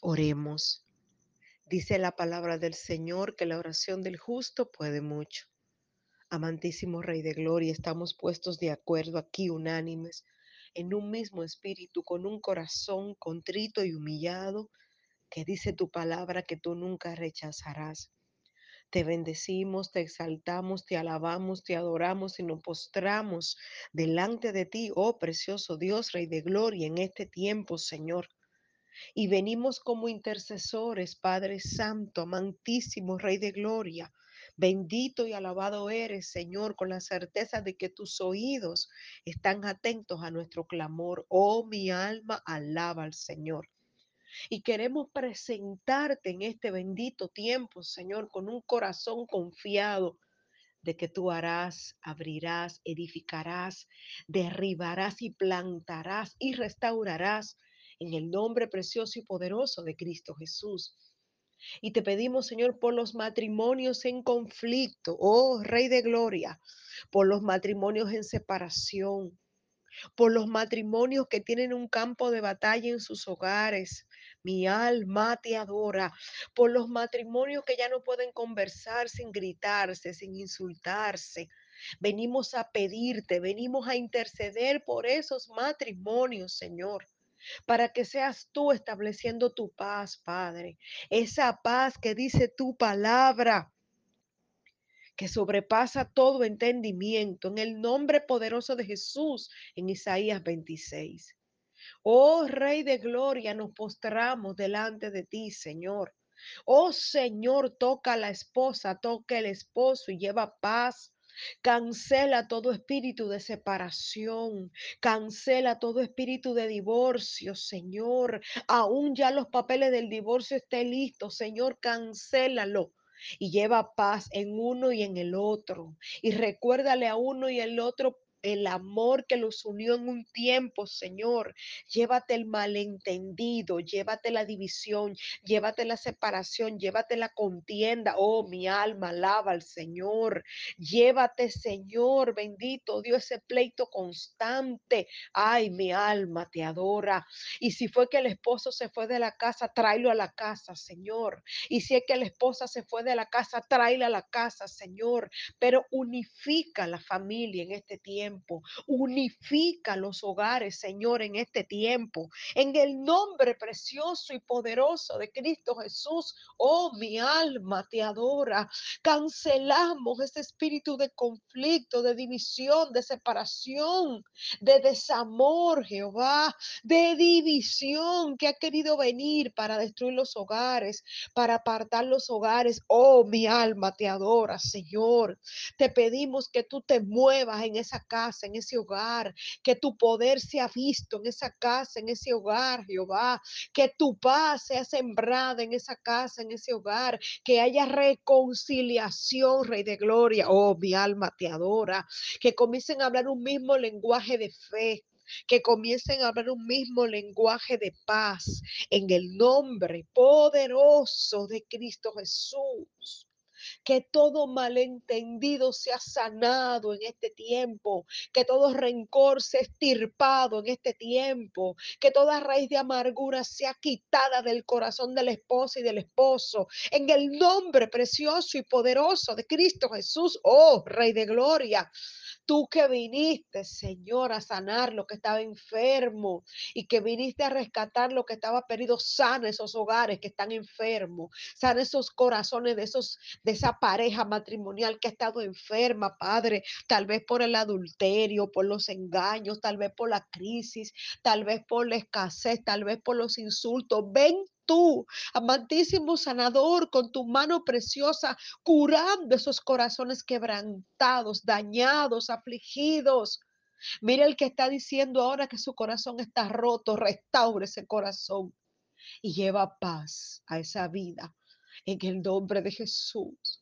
Oremos. Dice la palabra del Señor que la oración del justo puede mucho. Amantísimo Rey de Gloria, estamos puestos de acuerdo aquí unánimes, en un mismo espíritu, con un corazón contrito y humillado, que dice tu palabra que tú nunca rechazarás. Te bendecimos, te exaltamos, te alabamos, te adoramos y nos postramos delante de ti, oh precioso Dios, Rey de Gloria, en este tiempo, Señor. Y venimos como intercesores, Padre Santo, amantísimo Rey de Gloria. Bendito y alabado eres, Señor, con la certeza de que tus oídos están atentos a nuestro clamor. Oh, mi alma alaba al Señor. Y queremos presentarte en este bendito tiempo, Señor, con un corazón confiado de que tú harás, abrirás, edificarás, derribarás y plantarás y restaurarás en el nombre precioso y poderoso de Cristo Jesús. Y te pedimos, Señor, por los matrimonios en conflicto, oh Rey de Gloria, por los matrimonios en separación, por los matrimonios que tienen un campo de batalla en sus hogares. Mi alma te adora. Por los matrimonios que ya no pueden conversar sin gritarse, sin insultarse. Venimos a pedirte, venimos a interceder por esos matrimonios, Señor para que seas tú estableciendo tu paz, Padre. Esa paz que dice tu palabra, que sobrepasa todo entendimiento, en el nombre poderoso de Jesús, en Isaías 26. Oh Rey de Gloria, nos postramos delante de ti, Señor. Oh Señor, toca a la esposa, toca el esposo y lleva paz Cancela todo espíritu de separación. Cancela todo espíritu de divorcio, Señor. Aún ya los papeles del divorcio estén listos, Señor, cancélalo y lleva paz en uno y en el otro. Y recuérdale a uno y el otro el amor que los unió en un tiempo, Señor. Llévate el malentendido, llévate la división, llévate la separación, llévate la contienda. Oh, mi alma alaba al Señor. Llévate, Señor, bendito Dios, ese pleito constante. Ay, mi alma te adora. Y si fue que el esposo se fue de la casa, tráelo a la casa, Señor. Y si es que la esposa se fue de la casa, tráela a la casa, Señor. Pero unifica la familia en este tiempo Unifica los hogares, Señor, en este tiempo. En el nombre precioso y poderoso de Cristo Jesús, oh, mi alma te adora. Cancelamos ese espíritu de conflicto, de división, de separación, de desamor, Jehová, de división que ha querido venir para destruir los hogares, para apartar los hogares. Oh, mi alma te adora, Señor. Te pedimos que tú te muevas en esa casa en ese hogar, que tu poder sea visto en esa casa, en ese hogar, Jehová, que tu paz sea sembrada en esa casa, en ese hogar, que haya reconciliación, Rey de Gloria. Oh, mi alma te adora, que comiencen a hablar un mismo lenguaje de fe, que comiencen a hablar un mismo lenguaje de paz en el nombre poderoso de Cristo Jesús que todo malentendido sea sanado en este tiempo, que todo rencor sea estirpado en este tiempo, que toda raíz de amargura sea quitada del corazón de la esposa y del esposo, en el nombre precioso y poderoso de Cristo Jesús, oh Rey de Gloria. Tú que viniste, Señor, a sanar lo que estaba enfermo y que viniste a rescatar lo que estaba perdido, sana esos hogares que están enfermos, sana esos corazones de esos de esa pareja matrimonial que ha estado enferma, Padre, tal vez por el adulterio, por los engaños, tal vez por la crisis, tal vez por la escasez, tal vez por los insultos. Ven tú, amantísimo sanador, con tu mano preciosa, curando esos corazones quebrantados, dañados, afligidos. Mira el que está diciendo ahora que su corazón está roto, restaure ese corazón y lleva paz a esa vida en el nombre de Jesús.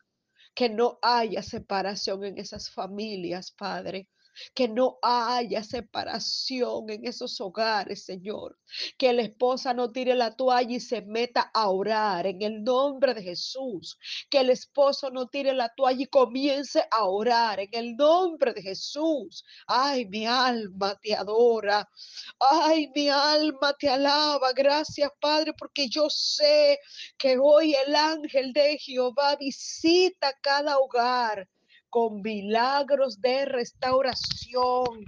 Que no haya separación en esas familias, Padre que no haya separación en esos hogares, Señor. Que la esposa no tire la toalla y se meta a orar en el nombre de Jesús. Que el esposo no tire la toalla y comience a orar en el nombre de Jesús. Ay, mi alma te adora. Ay, mi alma te alaba. Gracias, Padre, porque yo sé que hoy el ángel de Jehová visita cada hogar con milagros de restauración,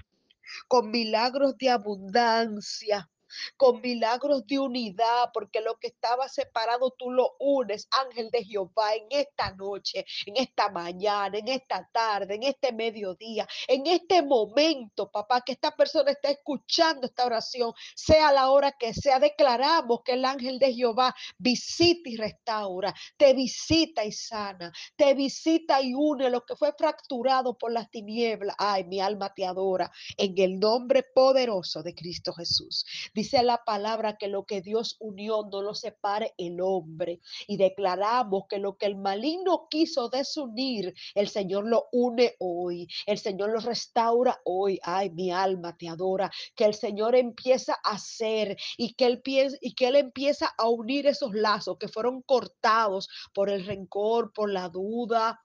con milagros de abundancia, con milagros de unidad, porque lo que estaba separado tú lo unes, ángel de Jehová, en esta noche, en esta mañana, en esta tarde, en este mediodía, en este momento, papá, que esta persona está escuchando esta oración, sea la hora que sea, declaramos que el ángel de Jehová visita y restaura, te visita y sana, te visita y une lo que fue fracturado por las tinieblas. Ay, mi alma te adora en el nombre poderoso de Cristo Jesús. Dice la palabra que lo que Dios unió no lo separe el hombre. Y declaramos que lo que el maligno quiso desunir, el Señor lo une hoy. El Señor lo restaura hoy. Ay, mi alma te adora. Que el Señor empieza a hacer y que él, y que él empieza a unir esos lazos que fueron cortados por el rencor, por la duda,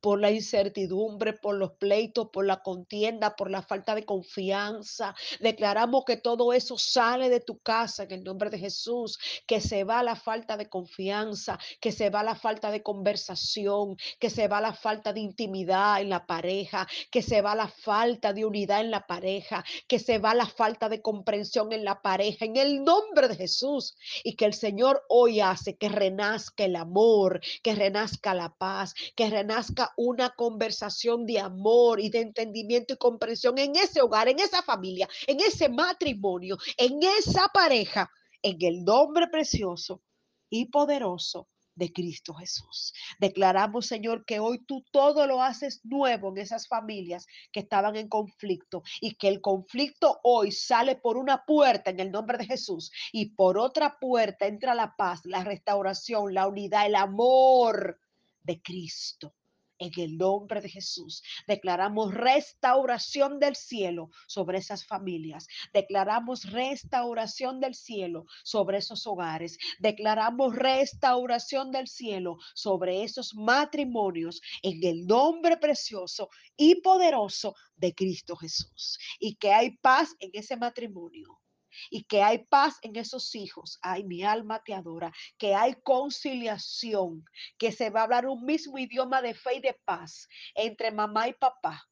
por la incertidumbre, por los pleitos, por la contienda, por la falta de confianza. Declaramos que todo eso sale de tu casa en el nombre de Jesús, que se va la falta de confianza, que se va la falta de conversación, que se va la falta de intimidad en la pareja, que se va la falta de unidad en la pareja, que se va la falta de comprensión en la pareja, en el nombre de Jesús. Y que el Señor hoy hace que renazca el amor, que renazca la paz, que renazca una conversación de amor y de entendimiento y comprensión en ese hogar, en esa familia, en ese matrimonio, en esa pareja, en el nombre precioso y poderoso de Cristo Jesús. Declaramos, Señor, que hoy tú todo lo haces nuevo en esas familias que estaban en conflicto y que el conflicto hoy sale por una puerta en el nombre de Jesús y por otra puerta entra la paz, la restauración, la unidad, el amor de Cristo en el nombre de Jesús. Declaramos restauración del cielo sobre esas familias. Declaramos restauración del cielo sobre esos hogares. Declaramos restauración del cielo sobre esos matrimonios en el nombre precioso y poderoso de Cristo Jesús. Y que hay paz en ese matrimonio y que hay paz en esos hijos. Ay, mi alma te adora. Que hay conciliación, que se va a hablar un mismo idioma de fe y de paz entre mamá y papá,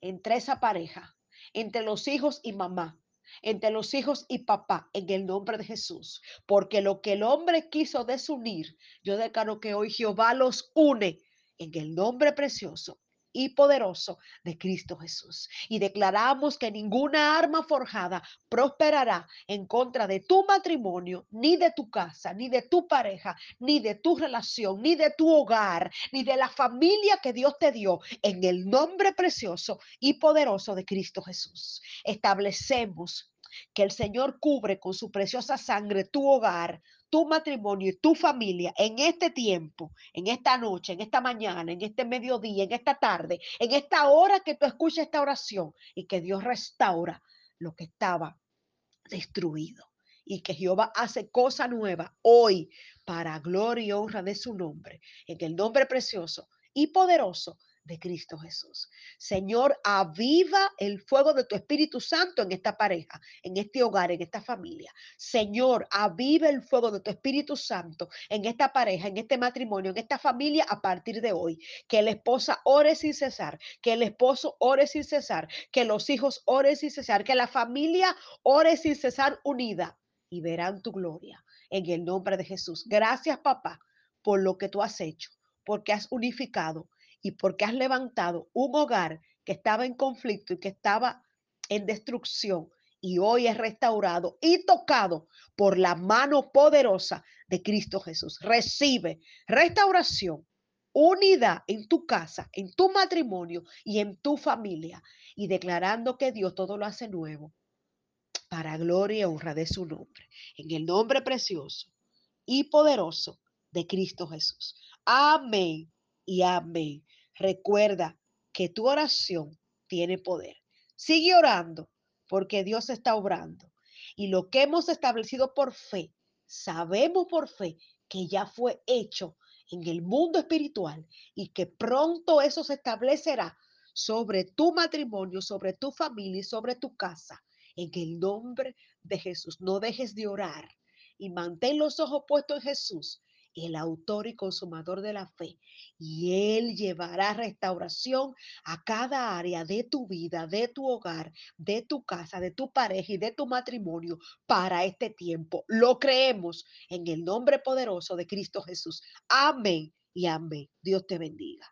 entre esa pareja, entre los hijos y mamá entre los hijos y papá en el nombre de Jesús, porque lo que el hombre quiso desunir, yo declaro que hoy Jehová los une en el nombre precioso y poderoso de Cristo Jesús. Y declaramos que ninguna arma forjada prosperará en contra de tu matrimonio, ni de tu casa, ni de tu pareja, ni de tu relación, ni de tu hogar, ni de la familia que Dios te dio, en el nombre precioso y poderoso de Cristo Jesús. Establecemos que el Señor cubre con su preciosa sangre tu hogar, tu matrimonio y tu familia en este tiempo, en esta noche, en esta mañana, en este mediodía, en esta tarde, en esta hora que tú escuchas esta oración y que Dios restaura lo que estaba destruido y que Jehová hace cosa nueva hoy para gloria y honra de su nombre, en el nombre precioso y poderoso de Cristo Jesús. Señor, aviva el fuego de tu Espíritu Santo en esta pareja, en este hogar, en esta familia. Señor, aviva el fuego de tu Espíritu Santo en esta pareja, en este matrimonio, en esta familia a partir de hoy. Que la esposa ore sin cesar, que el esposo ore sin cesar, que los hijos oren sin cesar, que la familia ore sin cesar unida y verán tu gloria en el nombre de Jesús. Gracias, papá, por lo que tú has hecho, porque has unificado y porque has levantado un hogar que estaba en conflicto y que estaba en destrucción y hoy es restaurado y tocado por la mano poderosa de Cristo Jesús. Recibe restauración, unidad en tu casa, en tu matrimonio y en tu familia y declarando que Dios todo lo hace nuevo para gloria y honra de su nombre. En el nombre precioso y poderoso de Cristo Jesús. Amén y amén. Recuerda que tu oración tiene poder. Sigue orando porque Dios está obrando. Y lo que hemos establecido por fe, sabemos por fe que ya fue hecho en el mundo espiritual y que pronto eso se establecerá sobre tu matrimonio, sobre tu familia y sobre tu casa. En el nombre de Jesús, no dejes de orar y mantén los ojos puestos en Jesús, el autor y consumador de la fe. Y Él llevará restauración a cada área de tu vida, de tu hogar, de tu casa, de tu pareja y de tu matrimonio para este tiempo. Lo creemos en el nombre poderoso de Cristo Jesús. Amén y amén. Dios te bendiga.